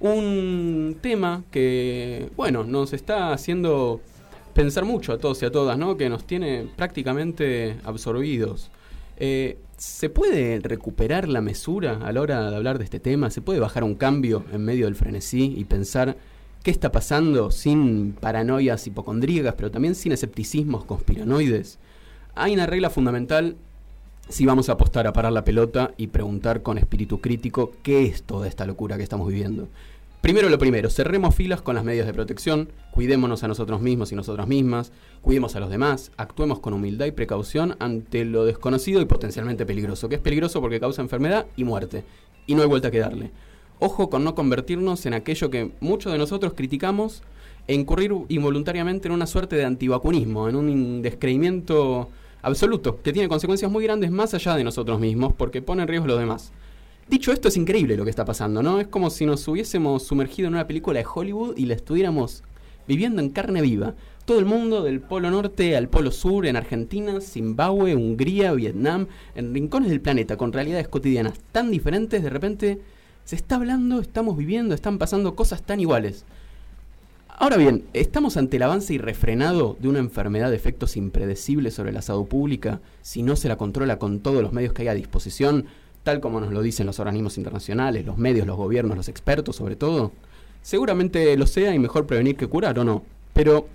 Un tema que, bueno, nos está haciendo pensar mucho a todos y a todas, ¿no? Que nos tiene prácticamente absorbidos. Eh, ¿Se puede recuperar la mesura a la hora de hablar de este tema? ¿Se puede bajar un cambio en medio del frenesí y pensar qué está pasando sin paranoias hipocondríacas, pero también sin escepticismos conspiranoides? Hay una regla fundamental si vamos a apostar a parar la pelota y preguntar con espíritu crítico qué es toda esta locura que estamos viviendo. Primero lo primero, cerremos filas con las medidas de protección, cuidémonos a nosotros mismos y nosotras mismas, cuidemos a los demás, actuemos con humildad y precaución ante lo desconocido y potencialmente peligroso, que es peligroso porque causa enfermedad y muerte, y no hay vuelta que darle. Ojo con no convertirnos en aquello que muchos de nosotros criticamos e incurrir involuntariamente en una suerte de antivacunismo, en un descreimiento absoluto, que tiene consecuencias muy grandes más allá de nosotros mismos, porque pone en riesgo a los demás. Dicho esto, es increíble lo que está pasando, ¿no? Es como si nos hubiésemos sumergido en una película de Hollywood y la estuviéramos viviendo en carne viva. Todo el mundo, del Polo Norte al Polo Sur, en Argentina, Zimbabue, Hungría, Vietnam, en rincones del planeta, con realidades cotidianas tan diferentes, de repente se está hablando, estamos viviendo, están pasando cosas tan iguales. Ahora bien, ¿estamos ante el avance irrefrenado de una enfermedad de efectos impredecibles sobre la salud pública si no se la controla con todos los medios que hay a disposición, tal como nos lo dicen los organismos internacionales, los medios, los gobiernos, los expertos sobre todo? Seguramente lo sea y mejor prevenir que curar o no, pero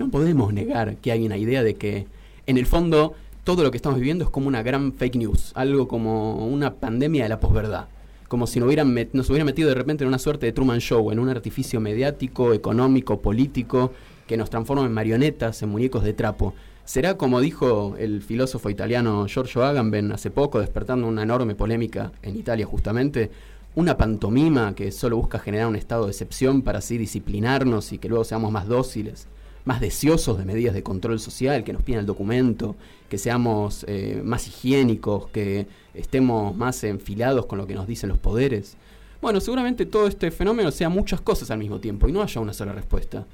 no podemos negar que hay una idea de que, en el fondo, todo lo que estamos viviendo es como una gran fake news, algo como una pandemia de la posverdad como si nos hubieran, nos hubieran metido de repente en una suerte de Truman Show, en un artificio mediático, económico, político, que nos transforma en marionetas, en muñecos de trapo. ¿Será como dijo el filósofo italiano Giorgio Agamben hace poco, despertando una enorme polémica en Italia justamente, una pantomima que solo busca generar un estado de excepción para así disciplinarnos y que luego seamos más dóciles? Más deseosos de medidas de control social, que nos piden el documento, que seamos eh, más higiénicos, que estemos más enfilados con lo que nos dicen los poderes. Bueno, seguramente todo este fenómeno sea muchas cosas al mismo tiempo y no haya una sola respuesta.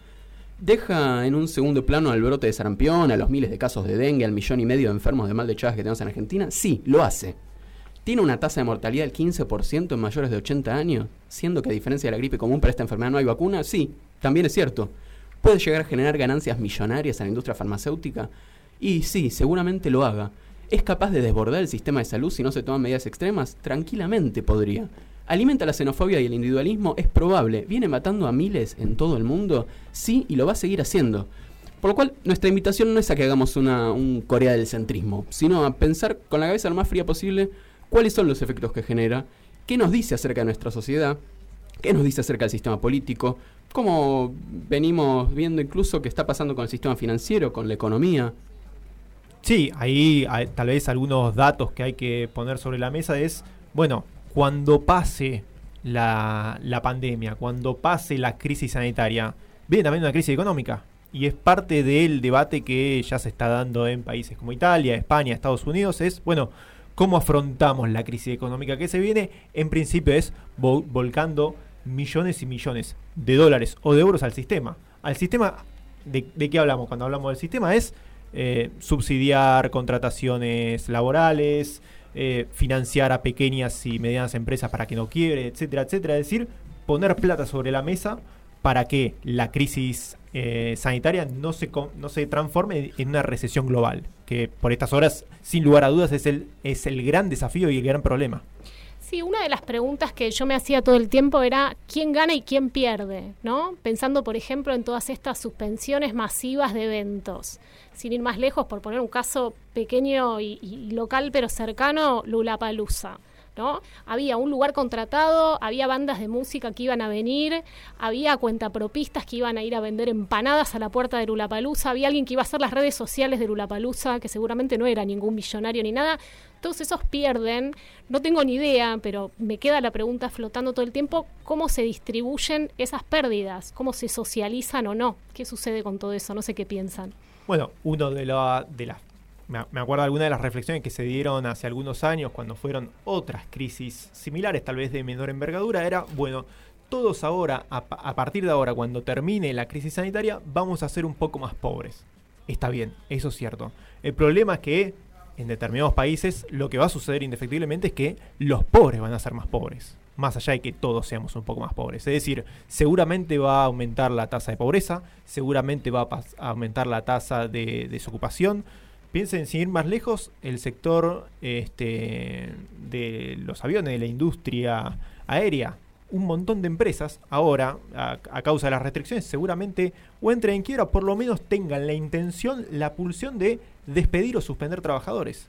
¿Deja en un segundo plano al brote de sarampión, a los miles de casos de dengue, al millón y medio de enfermos de mal de Chagas que tenemos en Argentina? Sí, lo hace. ¿Tiene una tasa de mortalidad del 15% en mayores de 80 años? Siendo que a diferencia de la gripe común para esta enfermedad no hay vacuna, sí, también es cierto. ¿Puede llegar a generar ganancias millonarias a la industria farmacéutica? Y sí, seguramente lo haga. ¿Es capaz de desbordar el sistema de salud si no se toman medidas extremas? Tranquilamente podría. ¿Alimenta la xenofobia y el individualismo? Es probable. ¿Viene matando a miles en todo el mundo? Sí, y lo va a seguir haciendo. Por lo cual, nuestra invitación no es a que hagamos una, un Corea del centrismo, sino a pensar con la cabeza lo más fría posible cuáles son los efectos que genera, qué nos dice acerca de nuestra sociedad, qué nos dice acerca del sistema político, como venimos viendo incluso que está pasando con el sistema financiero, con la economía. Sí, ahí tal vez algunos datos que hay que poner sobre la mesa es, bueno, cuando pase la, la pandemia, cuando pase la crisis sanitaria, viene también una crisis económica. Y es parte del debate que ya se está dando en países como Italia, España, Estados Unidos, es, bueno, ¿cómo afrontamos la crisis económica que se viene? En principio es volcando millones y millones de dólares o de euros al sistema. Al sistema, ¿de, qué hablamos cuando hablamos del sistema? Es eh, subsidiar contrataciones laborales, eh, financiar a pequeñas y medianas empresas para que no quiebre, etcétera, etcétera. Es decir, poner plata sobre la mesa para que la crisis eh, sanitaria no se, no se transforme en una recesión global, que por estas horas, sin lugar a dudas, es el, es el gran desafío y el gran problema. Sí, una de las preguntas que yo me hacía todo el tiempo era quién gana y quién pierde, ¿no? Pensando, por ejemplo, en todas estas suspensiones masivas de eventos. Sin ir más lejos, por poner un caso pequeño y, y local pero cercano, Lula Palusa. ¿No? Había un lugar contratado, había bandas de música que iban a venir, había cuentapropistas que iban a ir a vender empanadas a la puerta de Lulapalooza, había alguien que iba a hacer las redes sociales de Lulapalooza, que seguramente no era ningún millonario ni nada. Todos esos pierden, no tengo ni idea, pero me queda la pregunta flotando todo el tiempo, ¿cómo se distribuyen esas pérdidas? ¿Cómo se socializan o no? ¿Qué sucede con todo eso? No sé qué piensan. Bueno, uno de, la, de las me acuerdo de algunas de las reflexiones que se dieron hace algunos años cuando fueron otras crisis similares, tal vez de menor envergadura, era, bueno, todos ahora, a, partir de ahora, cuando termine la crisis sanitaria, vamos a ser un poco más pobres. Está bien, eso es cierto. El problema es que en determinados países lo que va a suceder indefectiblemente es que los pobres van a ser más pobres. más allá de que todos seamos un poco más pobres. Es decir, seguramente va a aumentar la tasa de pobreza, seguramente va a, aumentar la tasa de, desocupación. Piensen, sin ir más lejos, el sector este, de los aviones, de la industria aérea, un montón de empresas ahora, a, causa de las restricciones, seguramente o entren en quiebra, por lo menos tengan la intención, la pulsión de despedir o suspender trabajadores.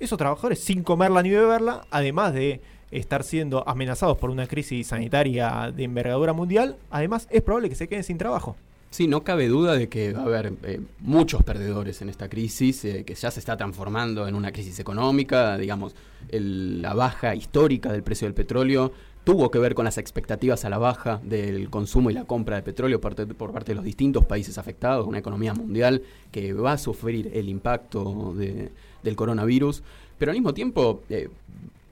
Esos trabajadores, sin comerla ni beberla, además de estar siendo amenazados por una crisis sanitaria de envergadura mundial, además es probable que se queden sin trabajo. Sí, no cabe duda de que va a haber eh, muchos perdedores en esta crisis, eh, que ya se está transformando en una crisis económica, digamos, la baja histórica del precio del petróleo tuvo que ver con las expectativas a la baja del consumo y la compra de petróleo por, parte de los distintos países afectados, una economía mundial que va a sufrir el impacto del coronavirus, pero al mismo tiempo eh,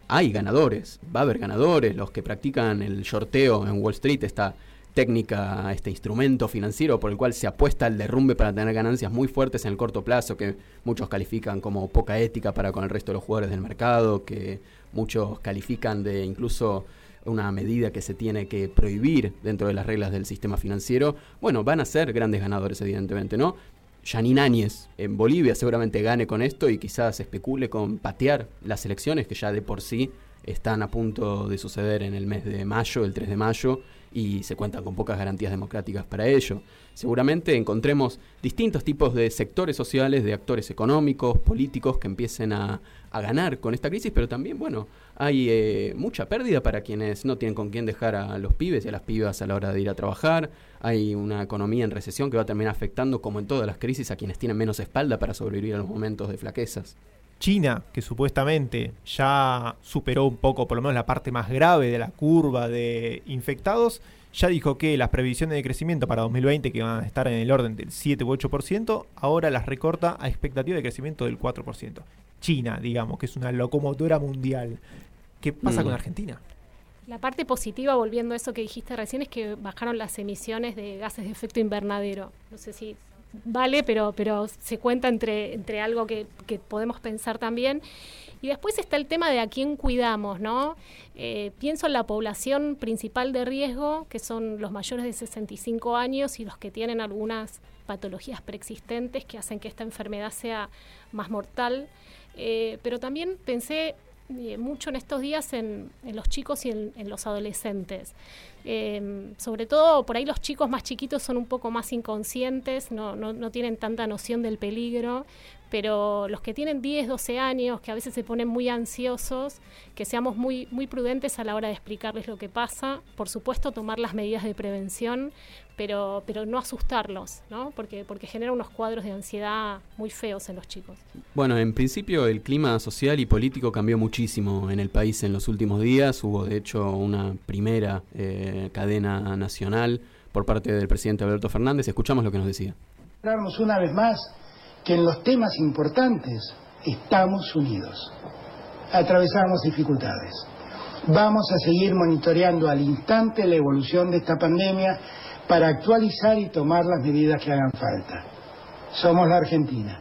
hay ganadores, va a haber ganadores, los que practican el shorteo en Wall Street, esta técnica, este instrumento financiero por el cual se apuesta al derrumbe para tener ganancias muy fuertes en el corto plazo, que muchos califican como poca ética para con el resto de los jugadores del mercado, que muchos califican de incluso una medida que se tiene que prohibir dentro de las reglas del sistema financiero, bueno, van a ser grandes ganadores, evidentemente, ¿no? Janine Áñez en Bolivia seguramente gane con esto y quizás especule con patear las elecciones que ya de por sí están a punto de suceder en el mes de mayo, el 3 de mayo, y se cuentan con pocas garantías democráticas para ello. Seguramente encontremos distintos tipos de sectores sociales, de actores económicos, políticos que empiecen a, a ganar con esta crisis, pero también, bueno, hay eh, mucha pérdida para quienes no tienen con quién dejar a los pibes y a las pibas a la hora de ir a trabajar. Hay una economía en recesión que va a terminar afectando, como en todas las crisis, a quienes tienen menos espalda para sobrevivir a los momentos de flaquezas. China, que supuestamente ya superó un poco, por lo menos la parte más grave de la curva de infectados, ya dijo que las previsiones de crecimiento para 2020, que van a estar en el orden del 7 u 8%, ahora las recorta a expectativa de crecimiento del 4%. China, digamos, que es una locomotora mundial. ¿Qué pasa mm. con Argentina? La parte positiva, volviendo a eso que dijiste recién, es que bajaron las emisiones de gases de efecto invernadero. No sé si vale, pero, pero se cuenta entre, entre algo que, que podemos pensar también. Y después está el tema de a quién cuidamos, ¿no? Eh, pienso en la población principal de riesgo, que son los mayores de 65 años y los que tienen algunas patologías preexistentes que hacen que esta enfermedad sea más mortal. Eh, pero también pensé eh, mucho en estos días en, los chicos y en, los adolescentes. Em, sobre todo por ahí los chicos más chiquitos son un poco más inconscientes, no, no, no, tienen tanta noción del peligro, pero los que tienen 10, 12 años, que a veces se ponen muy ansiosos, que seamos muy, muy prudentes a la hora de explicarles lo que pasa, por supuesto tomar las medidas de prevención, pero, pero no asustarlos, ¿no? Porque, porque genera unos cuadros de ansiedad muy feos en los chicos. Bueno, en principio el clima social y político cambió muchísimo en el país en los últimos días, hubo de hecho una primera eh, cadena nacional por parte del presidente Alberto Fernández, escuchamos lo que nos decía. Una vez más que en los temas importantes estamos unidos. Atravesamos dificultades. Vamos a seguir monitoreando al instante la evolución de esta pandemia para actualizar y tomar las medidas que hagan falta. Somos la Argentina,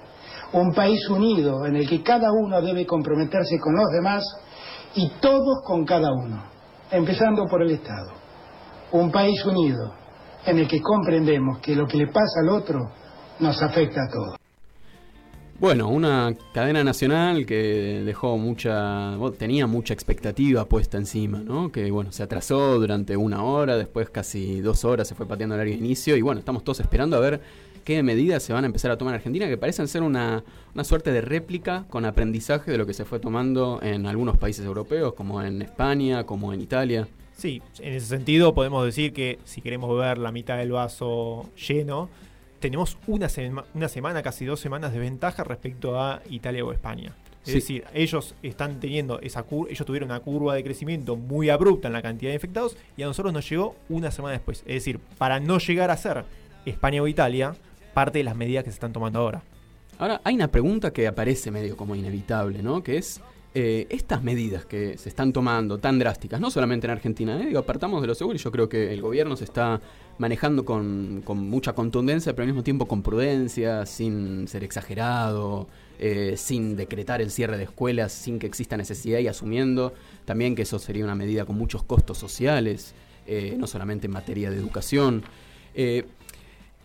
un país unido en el que cada uno debe comprometerse con los demás y todos con cada uno, empezando por el Estado. Un país unido en el que comprendemos que lo que le pasa al otro nos afecta a todos. Bueno, una cadena nacional que dejó mucha, tenía mucha expectativa puesta encima, ¿no? Que bueno, se atrasó durante una hora, después casi dos horas se fue pateando el área de inicio y bueno, estamos todos esperando a ver qué medidas se van a empezar a tomar en Argentina, que parecen ser una, una suerte de réplica con aprendizaje de lo que se fue tomando en algunos países europeos, como en España, como en Italia. Sí, en ese sentido podemos decir que si queremos ver la mitad del vaso lleno, tenemos una, una semana, casi dos semanas de ventaja respecto a Italia o España. Es decir, ellos están teniendo esa ellos tuvieron una curva de crecimiento muy abrupta en la cantidad de infectados y a nosotros nos llegó una semana después. Es decir, para no llegar a ser España o Italia, parte de las medidas que se están tomando ahora. Ahora, hay una pregunta que aparece medio como inevitable, ¿no? Que es eh, estas medidas que se están tomando tan drásticas, no solamente en Argentina, ¿eh? apartamos de lo seguro y yo creo que el gobierno se está manejando con, mucha contundencia, pero al mismo tiempo con prudencia, sin ser exagerado, eh, sin decretar el cierre de escuelas, sin que exista necesidad y asumiendo también que eso sería una medida con muchos costos sociales, no solamente en materia de educación.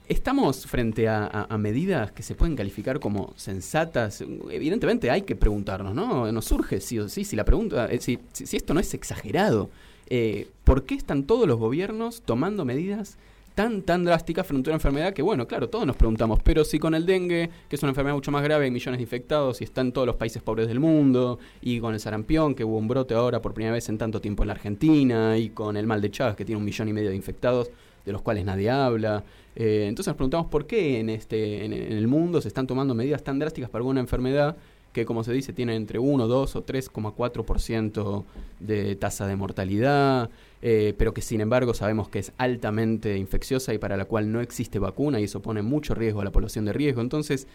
¿Estamos frente a, medidas que se pueden calificar como sensatas? Evidentemente hay que preguntarnos, ¿no? Nos surge sí o sí, si la pregunta, eh, si, si, esto no es exagerado, eh, ¿por qué están todos los gobiernos tomando medidas tan, tan drásticas frente a una enfermedad que, bueno, claro, todos nos preguntamos, pero si con el dengue, que es una enfermedad mucho más grave, hay millones de infectados y están todos los países pobres del mundo, y con el sarampión, que hubo un brote ahora por primera vez en tanto tiempo en la Argentina, y con el mal de Chagas, que tiene un millón y medio de infectados, de los cuales nadie habla. Eh, entonces nos preguntamos por qué en, este, en, el mundo se están tomando medidas tan drásticas para una enfermedad que, como se dice, tiene entre 1, 2 o 3,4% de tasa de mortalidad, eh, pero que sin embargo sabemos que es altamente infecciosa y para la cual no existe vacuna y eso pone mucho riesgo a la población de riesgo. Entonces,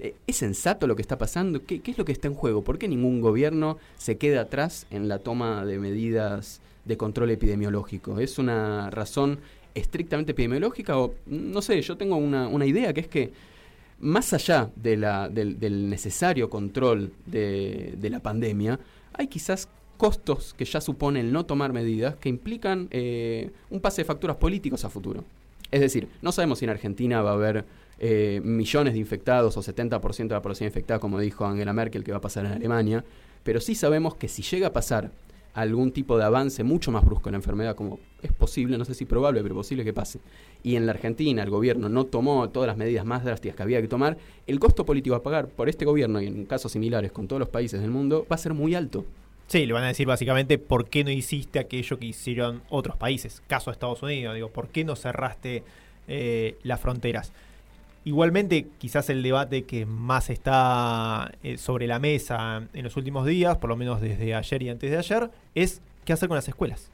eh, ¿Es sensato lo que está pasando? ¿Qué, ¿Qué, es lo que está en juego? ¿Por qué ningún gobierno se queda atrás en la toma de medidas de control epidemiológico? ¿Es una razón estrictamente epidemiológica o no sé, yo tengo una, una idea que es que más allá de la, del, necesario control de, de, la pandemia, hay quizás costos que ya supone el no tomar medidas que implican eh, un pase de facturas políticos a futuro. Es decir, no sabemos si en Argentina va a haber eh, millones de infectados o 70% de la población infectada, como dijo Angela Merkel, que va a pasar en Alemania, pero sí sabemos que si llega a pasar algún tipo de avance mucho más brusco en la enfermedad, como es posible, no sé si probable, pero posible que pase, y en la Argentina el gobierno no tomó todas las medidas más drásticas que había que tomar, el costo político a pagar por este gobierno y en casos similares con todos los países del mundo va a ser muy alto. Sí, le van a decir básicamente por qué no hiciste aquello que hicieron otros países, caso Estados Unidos, digo, por qué no cerraste eh, las fronteras. Igualmente, quizás el debate que más está eh, sobre la mesa en los últimos días, por lo menos desde ayer y antes de ayer, es qué hacer con las escuelas.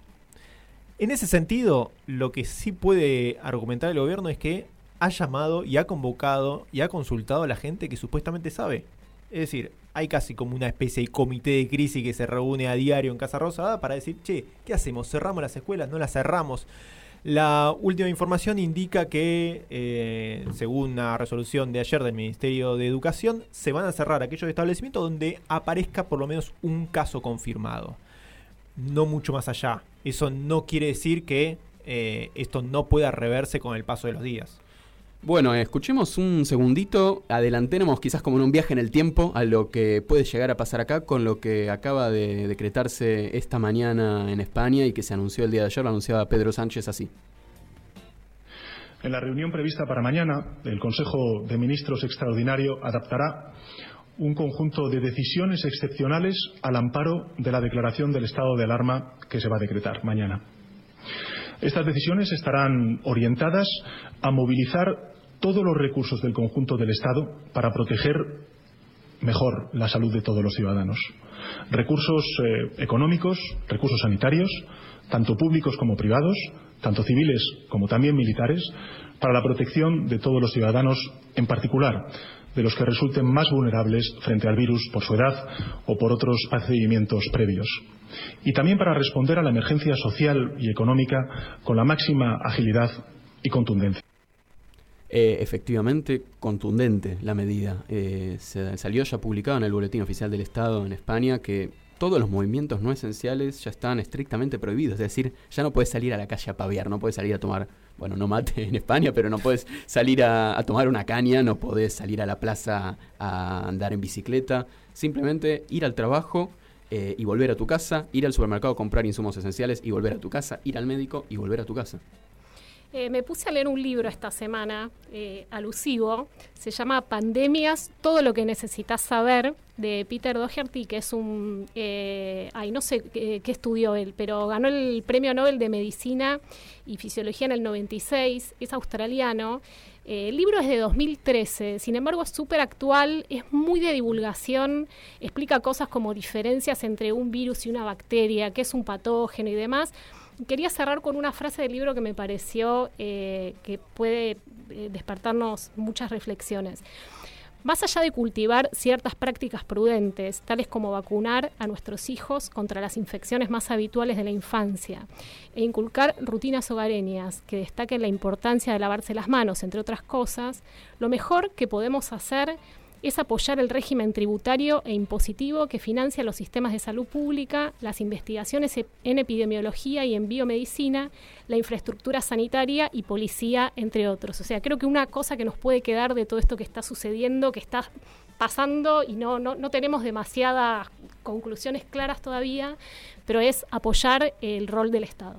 En ese sentido, lo que sí puede argumentar el gobierno es que ha llamado y ha convocado y ha consultado a la gente que supuestamente sabe. Es decir, hay casi como una especie de comité de crisis que se reúne a diario en Casa Rosada para decir, che, ¿qué hacemos? ¿Cerramos las escuelas? ¿No las cerramos? La última información indica que, eh, según una resolución de ayer del Ministerio de Educación, se van a cerrar aquellos establecimientos donde aparezca por lo menos un caso confirmado. No mucho más allá. Eso no quiere decir que eh, esto no pueda reverse con el paso de los días. Bueno, escuchemos un segundito, adelantemos quizás como en un viaje en el tiempo a lo que puede llegar a pasar acá con lo que acaba de decretarse esta mañana en España y que se anunció el día de ayer, lo anunciaba Pedro Sánchez así. En la reunión prevista para mañana, el Consejo de Ministros Extraordinario adaptará un conjunto de decisiones excepcionales al amparo de la declaración del estado de alarma que se va a decretar mañana. Estas decisiones estarán orientadas a movilizar todos los recursos del conjunto del Estado para proteger mejor la salud de todos los ciudadanos. Recursos eh, económicos, recursos sanitarios, tanto públicos como privados, tanto civiles como también militares, para la protección de todos los ciudadanos, en particular de los que resulten más vulnerables frente al virus por su edad o por otros procedimientos previos. Y también para responder a la emergencia social y económica con la máxima agilidad y contundencia. Eh, efectivamente, contundente la medida. Eh, se salió ya publicado en el Boletín Oficial del Estado en España que todos los movimientos no esenciales ya están estrictamente prohibidos. Es decir, ya no puedes salir a la calle a paviar, no puedes salir a tomar, bueno, no mate en España, pero no puedes salir a, tomar una caña, no puedes salir a la plaza a andar en bicicleta. Simplemente ir al trabajo eh, y volver a tu casa, ir al supermercado a comprar insumos esenciales y volver a tu casa, ir al médico y volver a tu casa. Eh, me puse a leer un libro esta semana eh, alusivo, se llama Pandemias, todo lo que necesitas saber, de Peter Doherty, que es un, eh, ay, no sé qué, estudió él, pero ganó el Premio Nobel de Medicina y Fisiología en el 96, es australiano. el libro es de 2013, sin embargo es súper actual, es muy de divulgación, explica cosas como diferencias entre un virus y una bacteria, qué es un patógeno y demás quería cerrar con una frase del libro que me pareció eh, que puede eh, despertarnos muchas reflexiones. más allá de cultivar ciertas prácticas prudentes, tales como vacunar a nuestros hijos contra las infecciones más habituales de la infancia e inculcar rutinas hogareñas que destaquen la importancia de lavarse las manos, entre otras cosas, lo mejor que podemos hacer es apoyar el régimen tributario e impositivo que financia los sistemas de salud pública, las investigaciones e-, en epidemiología y en biomedicina, la infraestructura sanitaria y policía, entre otros. O sea, creo que una cosa que nos puede quedar de todo esto que está sucediendo, que está pasando y no, no, no tenemos demasiadas conclusiones claras todavía, pero es apoyar el rol del Estado.